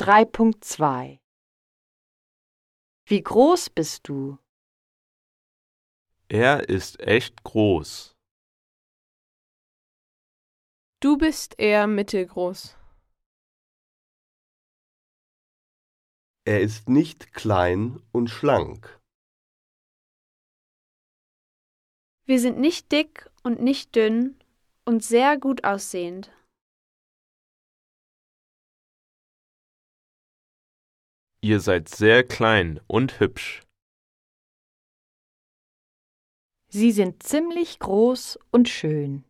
3.2 Wie groß bist du? Er ist echt groß. Du bist eher mittelgroß. Er ist nicht klein und schlank. Wir sind nicht dick und nicht dünn und sehr gut aussehend. Ihr seid sehr klein und hübsch. Sie sind ziemlich groß und schön.